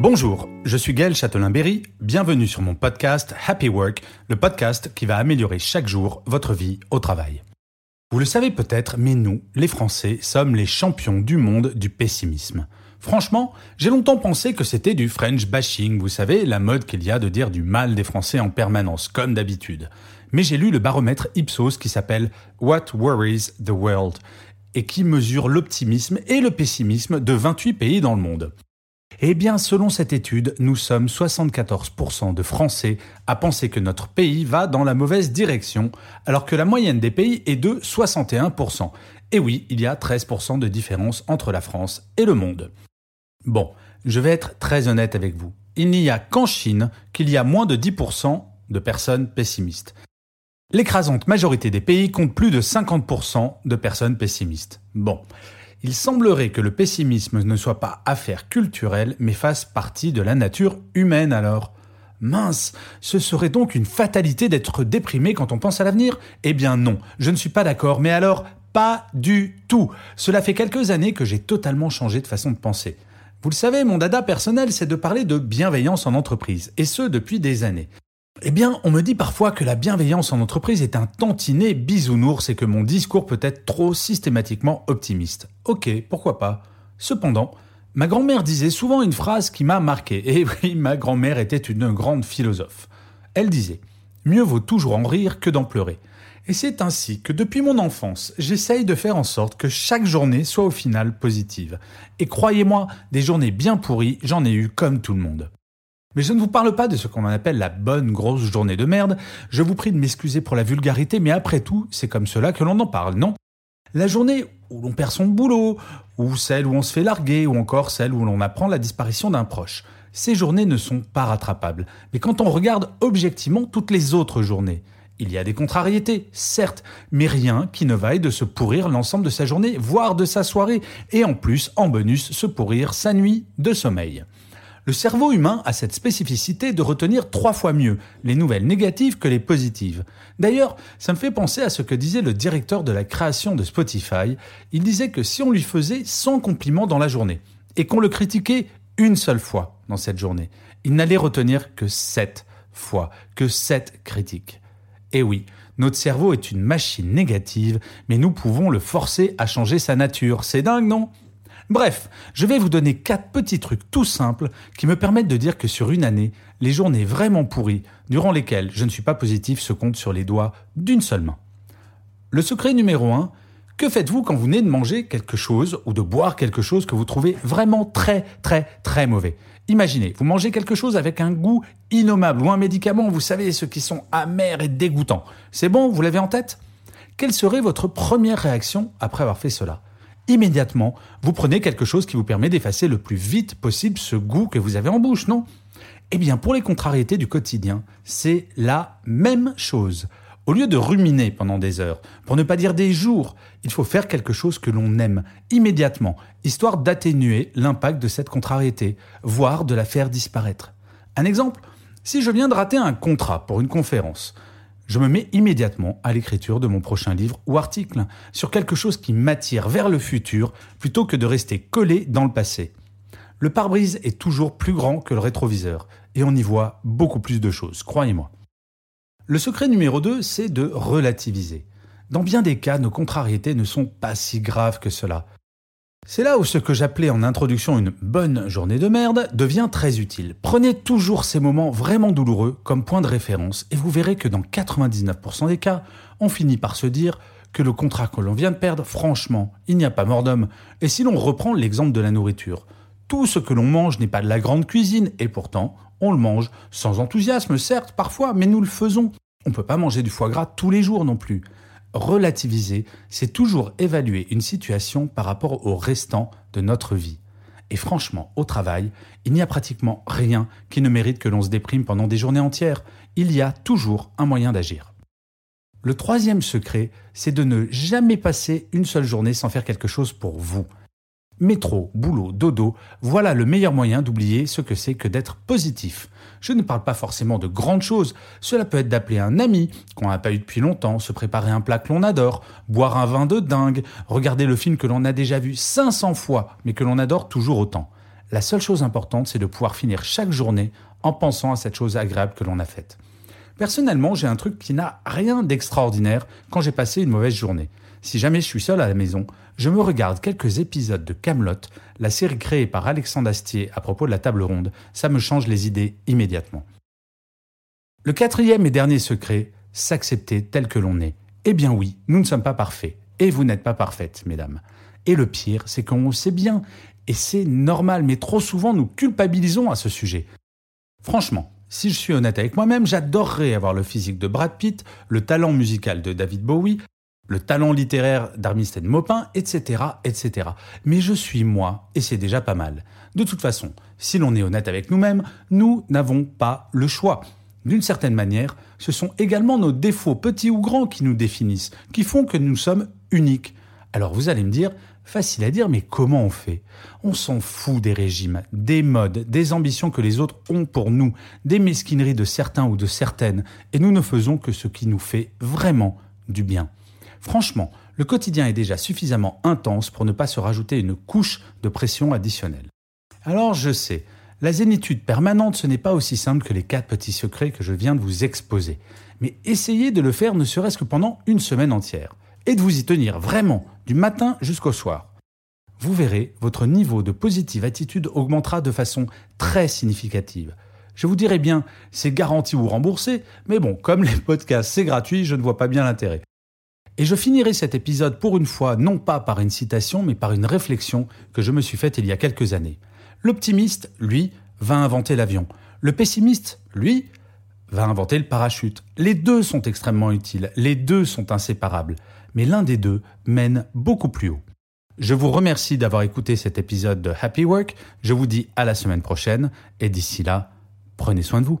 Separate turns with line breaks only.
Bonjour, je suis Gaël Châtelain-Berry, bienvenue sur mon podcast Happy Work, le podcast qui va améliorer chaque jour votre vie au travail. Vous le savez peut-être, mais nous, les Français, sommes les champions du monde du pessimisme. Franchement, j'ai longtemps pensé que c'était du French bashing, vous savez, la mode qu'il y a de dire du mal des Français en permanence, comme d'habitude. Mais j'ai lu le baromètre Ipsos qui s'appelle What Worries the World et qui mesure l'optimisme et le pessimisme de 28 pays dans le monde. Eh bien, selon cette étude, nous sommes 74% de Français à penser que notre pays va dans la mauvaise direction, alors que la moyenne des pays est de 61%. Et oui, il y a 13% de différence entre la France et le monde. Bon, je vais être très honnête avec vous. Il n'y a qu'en Chine qu'il y a moins de 10% de personnes pessimistes. L'écrasante majorité des pays compte plus de 50% de personnes pessimistes. Bon, il semblerait que le pessimisme ne soit pas affaire culturelle, mais fasse partie de la nature humaine alors. Mince, ce serait donc une fatalité d'être déprimé quand on pense à l'avenir? Eh bien non, je ne suis pas d'accord, mais alors pas du tout. Cela fait quelques années que j'ai totalement changé de façon de penser. Vous le savez, mon dada personnel, c'est de parler de bienveillance en entreprise, et ce depuis des années. Eh bien, on me dit parfois que la bienveillance en entreprise est un tantinet bisounours et que mon discours peut être trop systématiquement optimiste. Ok, pourquoi pas. Cependant, ma grand-mère disait souvent une phrase qui m'a marqué. Et oui, ma grand-mère était une grande philosophe. Elle disait Mieux vaut toujours en rire que d'en pleurer. Et c'est ainsi que depuis mon enfance, j'essaye de faire en sorte que chaque journée soit au final positive. Et croyez-moi, des journées bien pourries, j'en ai eu comme tout le monde. Mais je ne vous parle pas de ce qu'on appelle la bonne grosse journée de merde. Je vous prie de m'excuser pour la vulgarité, mais après tout, c'est comme cela que l'on en parle, non? La journée où l'on perd son boulot, ou celle où on se fait larguer, ou encore celle où l'on apprend la disparition d'un proche. Ces journées ne sont pas rattrapables. Mais quand on regarde objectivement toutes les autres journées, il y a des contrariétés, certes, mais rien qui ne vaille de se pourrir l'ensemble de sa journée, voire de sa soirée, et en plus, en bonus, se pourrir sa nuit de sommeil. Le cerveau humain a cette spécificité de retenir trois fois mieux les nouvelles négatives que les positives. D'ailleurs, ça me fait penser à ce que disait le directeur de la création de Spotify. Il disait que si on lui faisait 100 compliments dans la journée et qu'on le critiquait une seule fois dans cette journée, il n'allait retenir que 7 fois, que 7 critiques. Et oui, notre cerveau est une machine négative, mais nous pouvons le forcer à changer sa nature. C'est dingue, non? Bref, je vais vous donner quatre petits trucs tout simples qui me permettent de dire que sur une année, les journées vraiment pourries, durant lesquelles je ne suis pas positif, se comptent sur les doigts d'une seule main. Le secret numéro 1, que faites-vous quand vous venez de manger quelque chose ou de boire quelque chose que vous trouvez vraiment très très très mauvais? Imaginez, vous mangez quelque chose avec un goût innommable ou un médicament, vous savez, ceux qui sont amers et dégoûtants. C'est bon, vous l'avez en tête? Quelle serait votre première réaction après avoir fait cela? Immédiatement, vous prenez quelque chose qui vous permet d'effacer le plus vite possible ce goût que vous avez en bouche, non? Eh bien, pour les contrariétés du quotidien, c'est la même chose. Au lieu de ruminer pendant des heures, pour ne pas dire des jours, il faut faire quelque chose que l'on aime immédiatement, histoire d'atténuer l'impact de cette contrariété, voire de la faire disparaître. Un exemple Si je viens de rater un contrat pour une conférence, je me mets immédiatement à l'écriture de mon prochain livre ou article, sur quelque chose qui m'attire vers le futur plutôt que de rester collé dans le passé. Le pare-brise est toujours plus grand que le rétroviseur, et on y voit beaucoup plus de choses, croyez-moi. Le secret numéro 2, c'est de relativiser. Dans bien des cas, nos contrariétés ne sont pas si graves que cela. C'est là où ce que j'appelais en introduction une bonne journée de merde devient très utile. Prenez toujours ces moments vraiment douloureux comme point de référence et vous verrez que dans 99% des cas, on finit par se dire que le contrat que l'on vient de perdre, franchement, il n'y a pas mort d'homme. Et si l'on reprend l'exemple de la nourriture, tout ce que l'on mange n'est pas de la grande cuisine et pourtant, on le mange sans enthousiasme, certes, parfois, mais nous le faisons. on ne peut pas manger du foie gras tous les jours non plus. Relativiser, c'est toujours évaluer une situation par rapport au restant de notre vie. Et franchement, au travail, il n'y a pratiquement rien qui ne mérite que l'on se déprime pendant des journées entières. Il y a toujours un moyen d'agir. Le troisième secret, c'est de ne jamais passer une seule journée sans faire quelque chose pour vous. Métro, boulot, dodo, voilà le meilleur moyen d'oublier ce que c'est que d'être positif. Je ne parle pas forcément de grandes choses, cela peut être d'appeler un ami qu'on n'a pas eu depuis longtemps, se préparer un plat que l'on adore, boire un vin de dingue, regarder le film que l'on a déjà vu 500 fois mais que l'on adore toujours autant. La seule chose importante, c'est de pouvoir finir chaque journée en pensant à cette chose agréable que l'on a faite. Personnellement, j'ai un truc qui n'a rien d'extraordinaire quand j'ai passé une mauvaise journée. Si jamais je suis seul à la maison, je me regarde quelques épisodes de Camelot, la série créée par Alexandre Astier à propos de la table ronde. Ça me change les idées immédiatement. Le quatrième et dernier secret, s'accepter tel que l'on est. Eh bien oui, nous ne sommes pas parfaits. Et vous n'êtes pas parfaites, mesdames. Et le pire, c'est qu'on le sait bien. Et c'est normal, mais trop souvent nous culpabilisons à ce sujet. Franchement, si je suis honnête avec moi-même, j'adorerais avoir le physique de Brad Pitt, le talent musical de David Bowie, le talent littéraire d'Armistead Maupin, etc., etc. Mais je suis moi, et c'est déjà pas mal. De toute façon, si l'on est honnête avec nous-mêmes, nous n'avons pas le choix. D'une certaine manière, ce sont également nos défauts, petits ou grands, qui nous définissent, qui font que nous sommes uniques. Alors vous allez me dire, facile à dire, mais comment on fait? On s'en fout des régimes, des modes, des ambitions que les autres ont pour nous, des mesquineries de certains ou de certaines, et nous ne faisons que ce qui nous fait vraiment du bien. Franchement, le quotidien est déjà suffisamment intense pour ne pas se rajouter une couche de pression additionnelle. Alors je sais, la zénitude permanente, ce n'est pas aussi simple que les quatre petits secrets que je viens de vous exposer. Mais essayez de le faire ne serait-ce que pendant une semaine entière. Et de vous y tenir vraiment, du matin jusqu'au soir. Vous verrez, votre niveau de positive attitude augmentera de façon très significative. Je vous dirais bien, c'est garanti ou remboursé, mais bon, comme les podcasts c'est gratuit, je ne vois pas bien l'intérêt. Et je finirai cet épisode pour une fois non pas par une citation, mais par une réflexion que je me suis faite il y a quelques années. L'optimiste, lui, va inventer l'avion. Le pessimiste, lui, va inventer le parachute. Les deux sont extrêmement utiles, les deux sont inséparables, mais l'un des deux mène beaucoup plus haut. Je vous remercie d'avoir écouté cet épisode de Happy Work, je vous dis à la semaine prochaine, et d'ici là, prenez soin de vous.